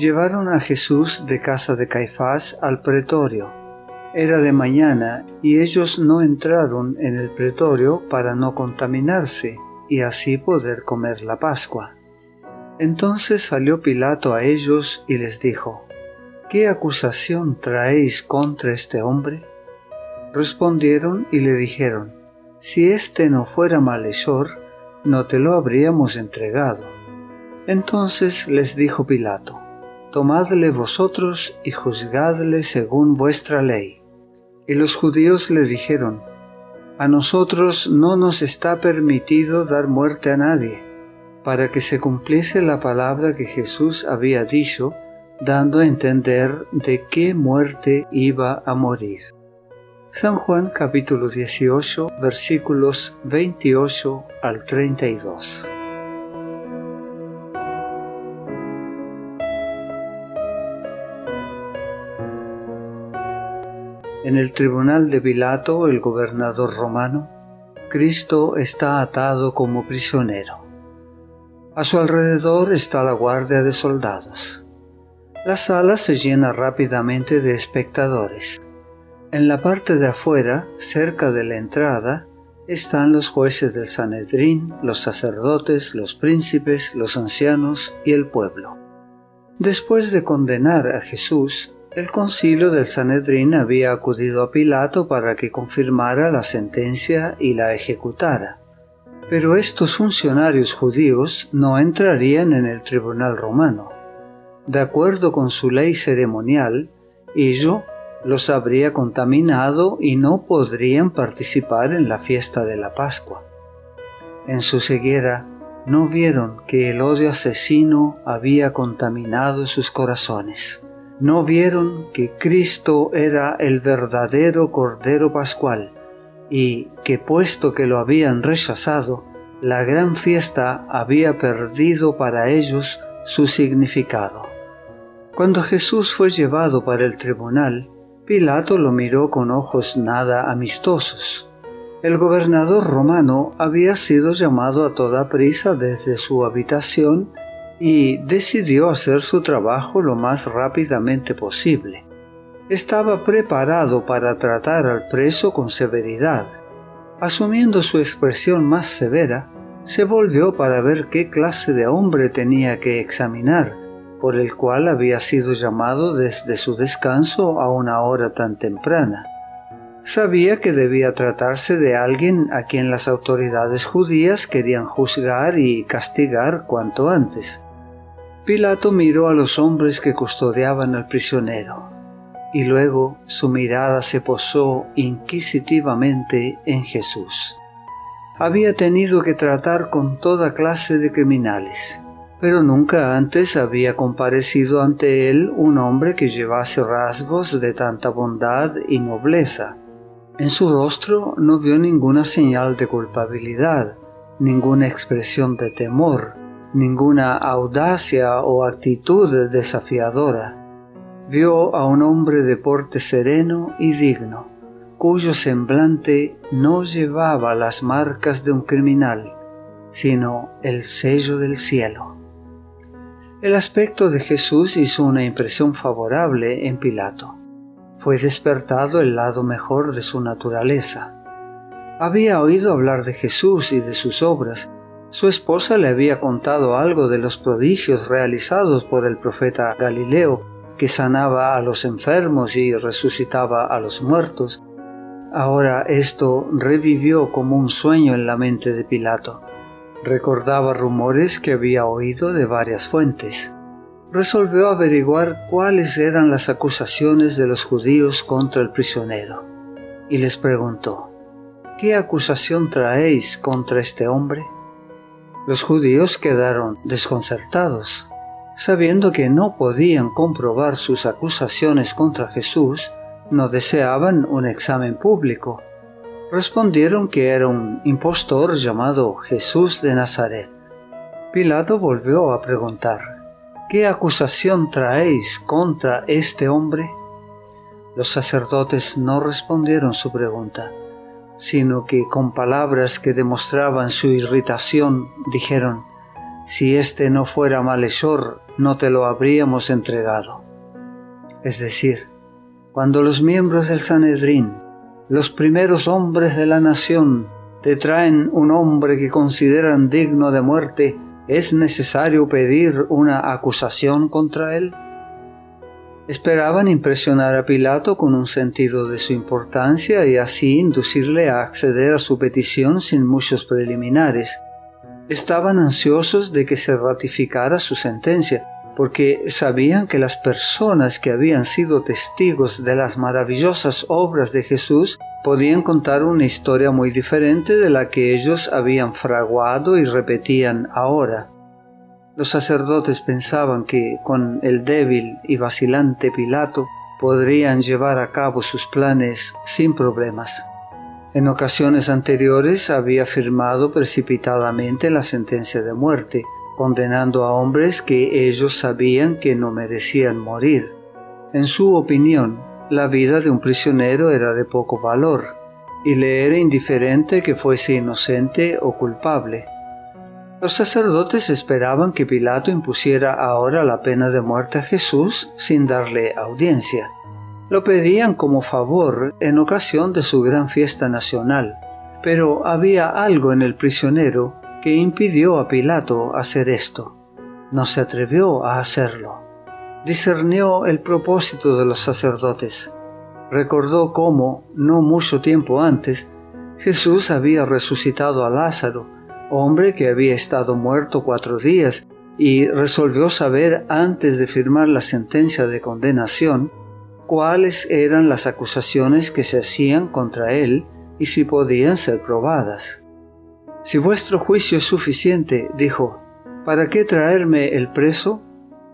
Llevaron a Jesús de casa de Caifás al pretorio. Era de mañana y ellos no entraron en el pretorio para no contaminarse y así poder comer la Pascua. Entonces salió Pilato a ellos y les dijo, ¿Qué acusación traéis contra este hombre? Respondieron y le dijeron, Si éste no fuera malhechor, no te lo habríamos entregado. Entonces les dijo Pilato, Tomadle vosotros y juzgadle según vuestra ley. Y los judíos le dijeron, A nosotros no nos está permitido dar muerte a nadie, para que se cumpliese la palabra que Jesús había dicho, dando a entender de qué muerte iba a morir. San Juan capítulo 18 versículos 28 al 32. En el tribunal de Pilato, el gobernador romano, Cristo está atado como prisionero. A su alrededor está la guardia de soldados. La sala se llena rápidamente de espectadores. En la parte de afuera, cerca de la entrada, están los jueces del Sanedrín, los sacerdotes, los príncipes, los ancianos y el pueblo. Después de condenar a Jesús, el concilio del Sanedrín había acudido a Pilato para que confirmara la sentencia y la ejecutara. Pero estos funcionarios judíos no entrarían en el tribunal romano. De acuerdo con su ley ceremonial, ello los habría contaminado y no podrían participar en la fiesta de la Pascua. En su ceguera, no vieron que el odio asesino había contaminado sus corazones no vieron que Cristo era el verdadero Cordero Pascual y que puesto que lo habían rechazado, la gran fiesta había perdido para ellos su significado. Cuando Jesús fue llevado para el tribunal, Pilato lo miró con ojos nada amistosos. El gobernador romano había sido llamado a toda prisa desde su habitación y decidió hacer su trabajo lo más rápidamente posible. Estaba preparado para tratar al preso con severidad. Asumiendo su expresión más severa, se volvió para ver qué clase de hombre tenía que examinar, por el cual había sido llamado desde su descanso a una hora tan temprana. Sabía que debía tratarse de alguien a quien las autoridades judías querían juzgar y castigar cuanto antes. Pilato miró a los hombres que custodiaban al prisionero, y luego su mirada se posó inquisitivamente en Jesús. Había tenido que tratar con toda clase de criminales, pero nunca antes había comparecido ante él un hombre que llevase rasgos de tanta bondad y nobleza. En su rostro no vio ninguna señal de culpabilidad, ninguna expresión de temor, ninguna audacia o actitud desafiadora. Vio a un hombre de porte sereno y digno, cuyo semblante no llevaba las marcas de un criminal, sino el sello del cielo. El aspecto de Jesús hizo una impresión favorable en Pilato. Fue despertado el lado mejor de su naturaleza. Había oído hablar de Jesús y de sus obras, su esposa le había contado algo de los prodigios realizados por el profeta Galileo, que sanaba a los enfermos y resucitaba a los muertos. Ahora esto revivió como un sueño en la mente de Pilato. Recordaba rumores que había oído de varias fuentes. Resolvió averiguar cuáles eran las acusaciones de los judíos contra el prisionero. Y les preguntó, ¿qué acusación traéis contra este hombre? Los judíos quedaron desconcertados, sabiendo que no podían comprobar sus acusaciones contra Jesús, no deseaban un examen público. Respondieron que era un impostor llamado Jesús de Nazaret. Pilato volvió a preguntar, ¿qué acusación traéis contra este hombre? Los sacerdotes no respondieron su pregunta sino que con palabras que demostraban su irritación dijeron, si éste no fuera malhechor, no te lo habríamos entregado. Es decir, cuando los miembros del Sanedrín, los primeros hombres de la nación, te traen un hombre que consideran digno de muerte, ¿es necesario pedir una acusación contra él? Esperaban impresionar a Pilato con un sentido de su importancia y así inducirle a acceder a su petición sin muchos preliminares. Estaban ansiosos de que se ratificara su sentencia, porque sabían que las personas que habían sido testigos de las maravillosas obras de Jesús podían contar una historia muy diferente de la que ellos habían fraguado y repetían ahora. Los sacerdotes pensaban que con el débil y vacilante Pilato podrían llevar a cabo sus planes sin problemas. En ocasiones anteriores había firmado precipitadamente la sentencia de muerte, condenando a hombres que ellos sabían que no merecían morir. En su opinión, la vida de un prisionero era de poco valor, y le era indiferente que fuese inocente o culpable. Los sacerdotes esperaban que Pilato impusiera ahora la pena de muerte a Jesús sin darle audiencia. Lo pedían como favor en ocasión de su gran fiesta nacional, pero había algo en el prisionero que impidió a Pilato hacer esto. No se atrevió a hacerlo. Discernió el propósito de los sacerdotes. Recordó cómo, no mucho tiempo antes, Jesús había resucitado a Lázaro, hombre que había estado muerto cuatro días, y resolvió saber antes de firmar la sentencia de condenación cuáles eran las acusaciones que se hacían contra él y si podían ser probadas. Si vuestro juicio es suficiente, dijo, ¿para qué traerme el preso?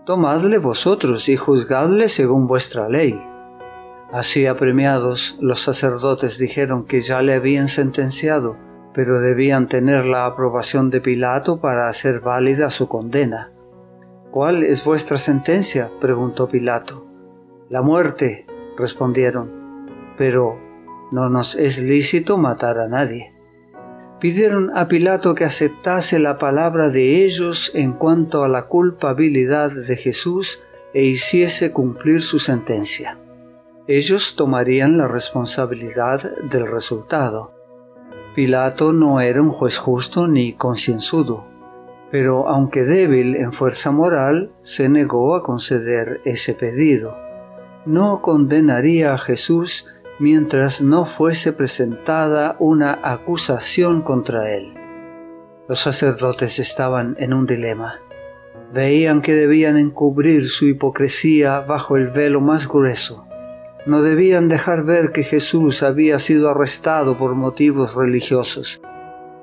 Tomadle vosotros y juzgadle según vuestra ley. Así apremiados, los sacerdotes dijeron que ya le habían sentenciado, pero debían tener la aprobación de Pilato para hacer válida su condena. ¿Cuál es vuestra sentencia? preguntó Pilato. La muerte, respondieron, pero no nos es lícito matar a nadie pidieron a Pilato que aceptase la palabra de ellos en cuanto a la culpabilidad de Jesús e hiciese cumplir su sentencia. Ellos tomarían la responsabilidad del resultado. Pilato no era un juez justo ni concienzudo, pero aunque débil en fuerza moral, se negó a conceder ese pedido. No condenaría a Jesús mientras no fuese presentada una acusación contra él. Los sacerdotes estaban en un dilema. Veían que debían encubrir su hipocresía bajo el velo más grueso. No debían dejar ver que Jesús había sido arrestado por motivos religiosos.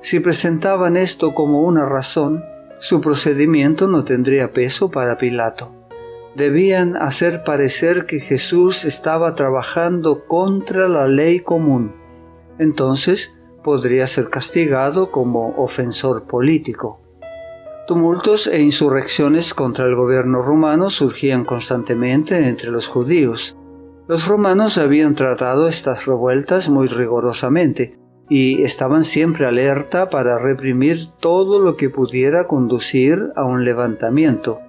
Si presentaban esto como una razón, su procedimiento no tendría peso para Pilato debían hacer parecer que Jesús estaba trabajando contra la ley común. Entonces podría ser castigado como ofensor político. Tumultos e insurrecciones contra el gobierno romano surgían constantemente entre los judíos. Los romanos habían tratado estas revueltas muy rigurosamente y estaban siempre alerta para reprimir todo lo que pudiera conducir a un levantamiento.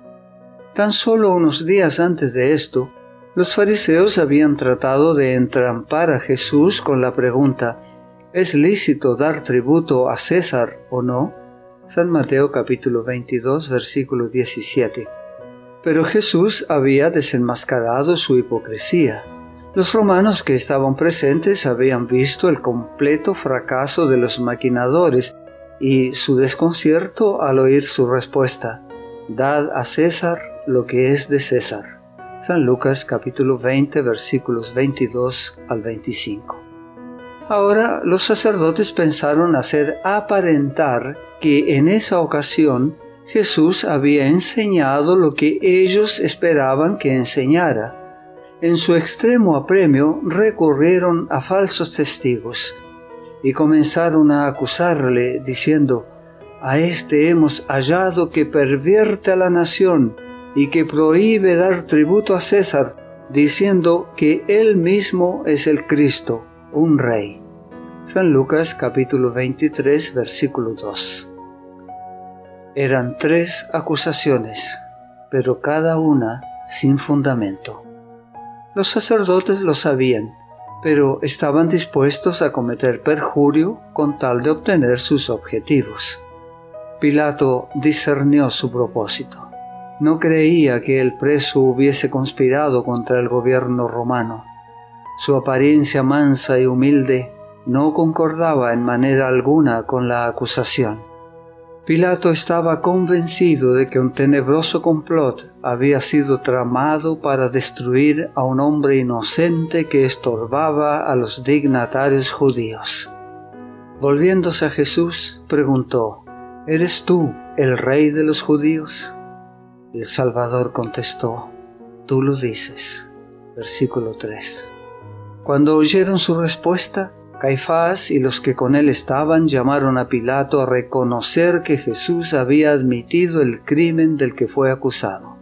Tan solo unos días antes de esto, los fariseos habían tratado de entrampar a Jesús con la pregunta, ¿es lícito dar tributo a César o no? San Mateo capítulo 22 versículo 17. Pero Jesús había desenmascarado su hipocresía. Los romanos que estaban presentes habían visto el completo fracaso de los maquinadores y su desconcierto al oír su respuesta, Dad a César lo que es de César. San Lucas capítulo 20 versículos 22 al 25. Ahora los sacerdotes pensaron hacer aparentar que en esa ocasión Jesús había enseñado lo que ellos esperaban que enseñara. En su extremo apremio recurrieron a falsos testigos y comenzaron a acusarle diciendo, a este hemos hallado que pervierte a la nación y que prohíbe dar tributo a César, diciendo que él mismo es el Cristo, un rey. San Lucas capítulo 23 versículo 2. Eran tres acusaciones, pero cada una sin fundamento. Los sacerdotes lo sabían, pero estaban dispuestos a cometer perjurio con tal de obtener sus objetivos. Pilato discernió su propósito. No creía que el preso hubiese conspirado contra el gobierno romano. Su apariencia mansa y humilde no concordaba en manera alguna con la acusación. Pilato estaba convencido de que un tenebroso complot había sido tramado para destruir a un hombre inocente que estorbaba a los dignatarios judíos. Volviéndose a Jesús, preguntó, ¿Eres tú el rey de los judíos? El Salvador contestó, Tú lo dices. Versículo 3. Cuando oyeron su respuesta, Caifás y los que con él estaban llamaron a Pilato a reconocer que Jesús había admitido el crimen del que fue acusado.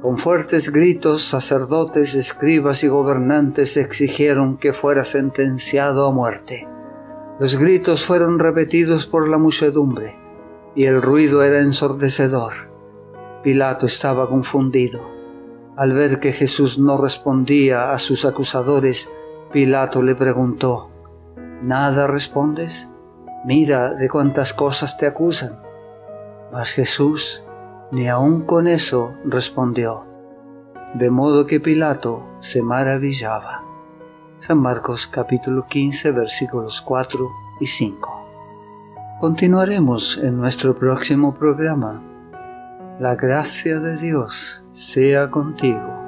Con fuertes gritos, sacerdotes, escribas y gobernantes exigieron que fuera sentenciado a muerte. Los gritos fueron repetidos por la muchedumbre, y el ruido era ensordecedor. Pilato estaba confundido. Al ver que Jesús no respondía a sus acusadores, Pilato le preguntó, ¿Nada respondes? Mira de cuántas cosas te acusan. Mas Jesús ni aun con eso respondió, de modo que Pilato se maravillaba. San Marcos capítulo 15 versículos 4 y 5. Continuaremos en nuestro próximo programa. La gracia de Dios sea contigo.